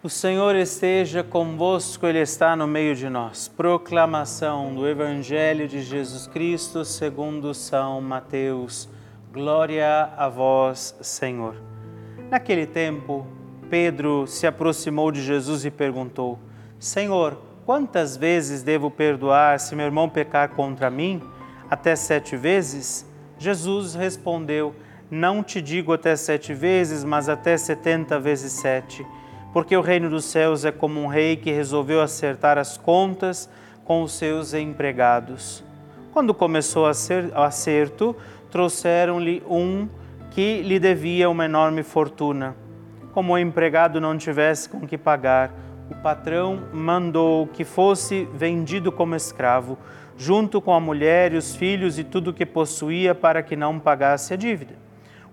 O Senhor esteja convosco, Ele está no meio de nós. Proclamação do Evangelho de Jesus Cristo segundo São Mateus. Glória a vós, Senhor. Naquele tempo, Pedro se aproximou de Jesus e perguntou: Senhor, quantas vezes devo perdoar se meu irmão pecar contra mim? Até sete vezes? Jesus respondeu: Não te digo até sete vezes, mas até setenta vezes sete porque o reino dos céus é como um rei que resolveu acertar as contas com os seus empregados. Quando começou o acerto, trouxeram-lhe um que lhe devia uma enorme fortuna. Como o empregado não tivesse com que pagar, o patrão mandou que fosse vendido como escravo, junto com a mulher e os filhos e tudo o que possuía, para que não pagasse a dívida.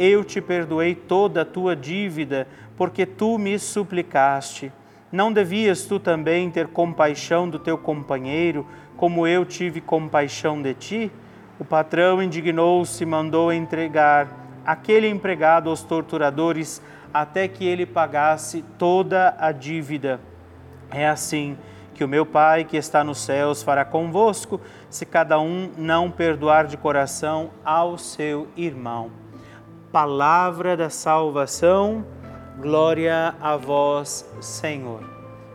eu te perdoei toda a tua dívida, porque tu me suplicaste. Não devias tu também ter compaixão do teu companheiro, como eu tive compaixão de ti? O patrão indignou-se e mandou entregar aquele empregado aos torturadores até que ele pagasse toda a dívida. É assim que o meu Pai que está nos céus fará convosco, se cada um não perdoar de coração ao seu irmão. Palavra da salvação, glória a vós, Senhor.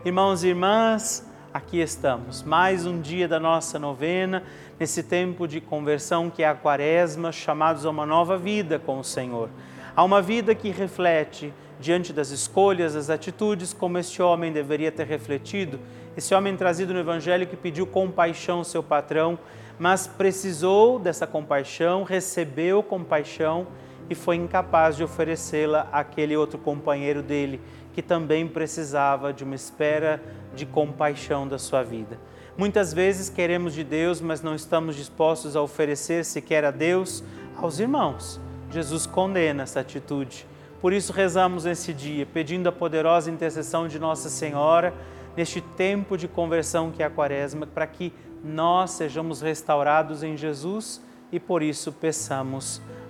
Irmãos e irmãs, aqui estamos, mais um dia da nossa novena, nesse tempo de conversão que é a quaresma, chamados a uma nova vida com o Senhor a uma vida que reflete diante das escolhas, das atitudes, como este homem deveria ter refletido. Esse homem trazido no Evangelho que pediu compaixão ao seu patrão, mas precisou dessa compaixão, recebeu compaixão e foi incapaz de oferecê-la àquele outro companheiro dele, que também precisava de uma espera de compaixão da sua vida. Muitas vezes queremos de Deus, mas não estamos dispostos a oferecer sequer a Deus aos irmãos. Jesus condena essa atitude. Por isso rezamos nesse dia, pedindo a poderosa intercessão de Nossa Senhora neste tempo de conversão que é a Quaresma, para que nós sejamos restaurados em Jesus e por isso peçamos,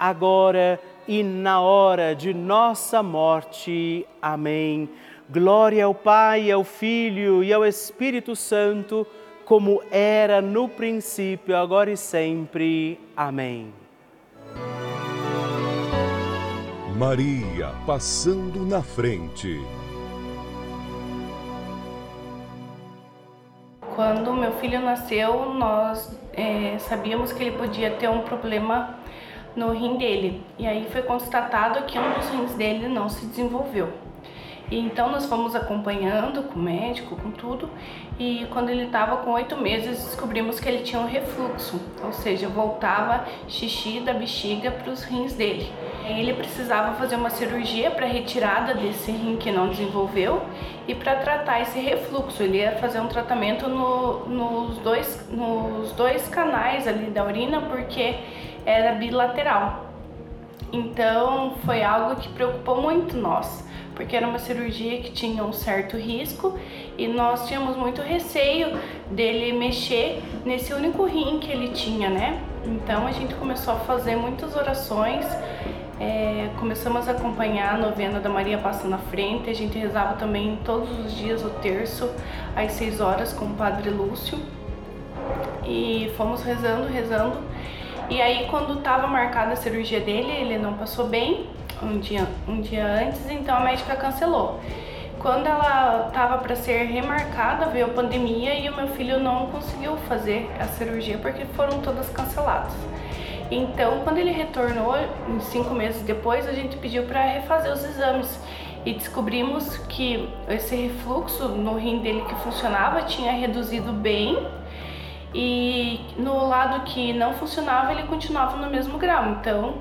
agora e na hora de nossa morte. Amém. Glória ao Pai, ao Filho e ao Espírito Santo, como era no princípio, agora e sempre. Amém. Maria passando na frente. Quando meu filho nasceu, nós é, sabíamos que ele podia ter um problema no rim dele. E aí foi constatado que um dos rins dele não se desenvolveu. E então nós fomos acompanhando com o médico, com tudo, e quando ele estava com oito meses descobrimos que ele tinha um refluxo, ou seja, voltava xixi da bexiga para os rins dele. Ele precisava fazer uma cirurgia para retirada desse rim que não desenvolveu e para tratar esse refluxo. Ele ia fazer um tratamento no, nos, dois, nos dois canais ali da urina porque era bilateral. Então foi algo que preocupou muito nós porque era uma cirurgia que tinha um certo risco e nós tínhamos muito receio dele mexer nesse único rim que ele tinha, né? Então a gente começou a fazer muitas orações, é, começamos a acompanhar a novena da Maria Passa na Frente, a gente rezava também todos os dias o terço às 6 horas com o Padre Lúcio e fomos rezando, rezando. E aí quando estava marcada a cirurgia dele, ele não passou bem, um dia, um dia antes, então a médica cancelou. Quando ela estava para ser remarcada, veio a pandemia e o meu filho não conseguiu fazer a cirurgia porque foram todas canceladas. Então, quando ele retornou, cinco meses depois, a gente pediu para refazer os exames e descobrimos que esse refluxo no rim dele que funcionava tinha reduzido bem e no lado que não funcionava ele continuava no mesmo grau. Então,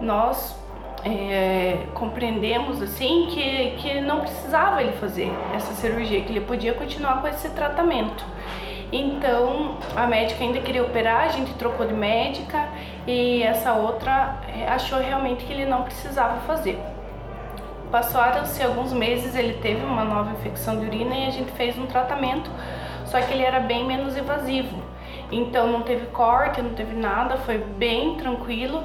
nós é, compreendemos assim que, que não precisava ele fazer essa cirurgia, que ele podia continuar com esse tratamento. Então a médica ainda queria operar, a gente trocou de médica e essa outra é, achou realmente que ele não precisava fazer. Passaram-se alguns meses, ele teve uma nova infecção de urina e a gente fez um tratamento, só que ele era bem menos invasivo. Então não teve corte, não teve nada, foi bem tranquilo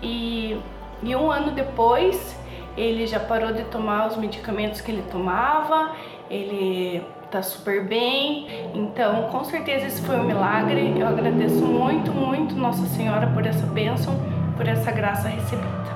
e e um ano depois, ele já parou de tomar os medicamentos que ele tomava, ele tá super bem. Então, com certeza esse foi um milagre. Eu agradeço muito, muito Nossa Senhora por essa bênção, por essa graça recebida.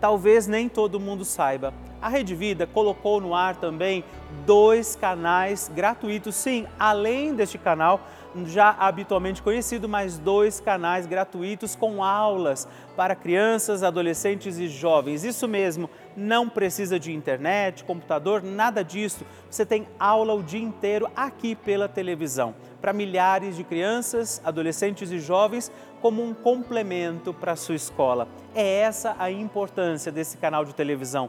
talvez nem todo mundo saiba. A Rede Vida colocou no ar também dois canais gratuitos, sim, além deste canal já habitualmente conhecido, mais dois canais gratuitos com aulas para crianças, adolescentes e jovens. Isso mesmo, não precisa de internet, computador, nada disso. Você tem aula o dia inteiro aqui pela televisão para milhares de crianças, adolescentes e jovens como um complemento para a sua escola. É essa a importância desse canal de televisão.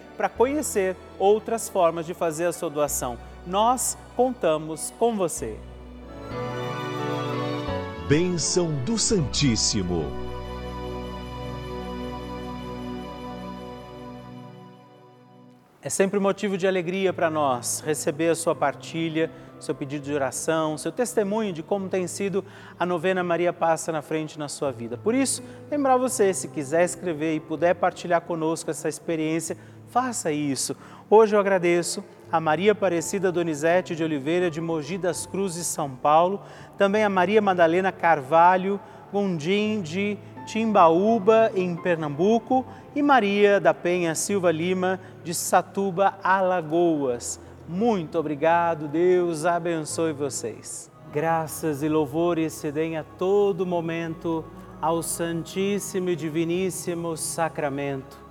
para conhecer outras formas de fazer a sua doação. Nós contamos com você. Bênção do Santíssimo. É sempre motivo de alegria para nós receber a sua partilha seu pedido de oração, seu testemunho de como tem sido a novena Maria Passa na Frente na sua vida. Por isso, lembrar você, se quiser escrever e puder partilhar conosco essa experiência, faça isso. Hoje eu agradeço a Maria Aparecida Donizete de Oliveira de Mogi das Cruzes, São Paulo, também a Maria Madalena Carvalho Gondim de Timbaúba, em Pernambuco, e Maria da Penha Silva Lima, de Satuba, Alagoas. Muito obrigado, Deus abençoe vocês. Graças e louvores se deem a todo momento ao Santíssimo e Diviníssimo Sacramento.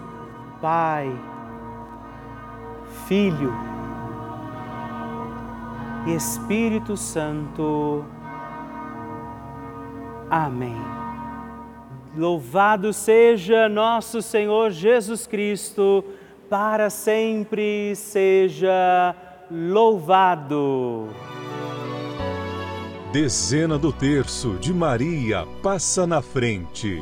Pai, Filho e Espírito Santo. Amém. Louvado seja nosso Senhor Jesus Cristo para sempre seja louvado. Dezena do terço de Maria passa na frente.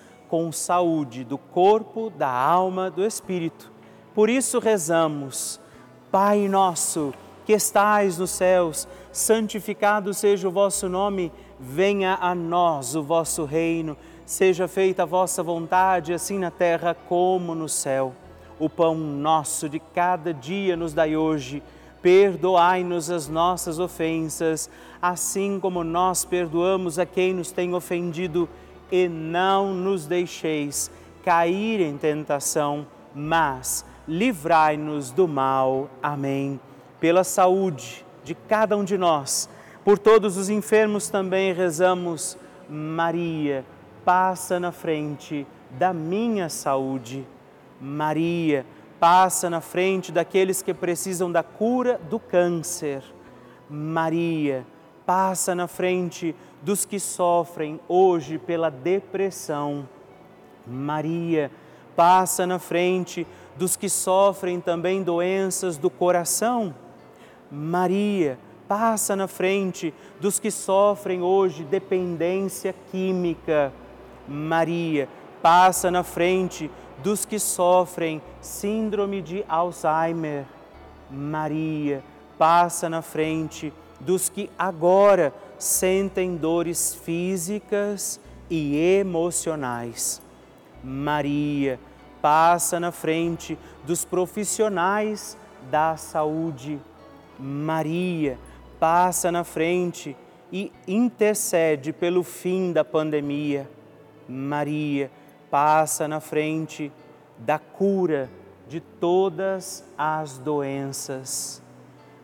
com saúde do corpo, da alma, do espírito. Por isso rezamos, Pai nosso que estais nos céus, santificado seja o vosso nome venha a nós o vosso reino, seja feita a vossa vontade, assim na terra como no céu. O pão nosso de cada dia nos dai hoje. Perdoai-nos as nossas ofensas, assim como nós perdoamos a quem nos tem ofendido, e não nos deixeis cair em tentação, mas livrai-nos do mal. Amém. Pela saúde de cada um de nós por todos os enfermos também rezamos, Maria, passa na frente da minha saúde. Maria, passa na frente daqueles que precisam da cura do câncer. Maria, passa na frente dos que sofrem hoje pela depressão. Maria, passa na frente dos que sofrem também doenças do coração. Maria, passa na frente dos que sofrem hoje dependência química. Maria, passa na frente dos que sofrem síndrome de Alzheimer. Maria, passa na frente dos que agora sentem dores físicas e emocionais. Maria, passa na frente dos profissionais da saúde. Maria, passa na frente e intercede pelo fim da pandemia. Maria passa na frente da cura de todas as doenças.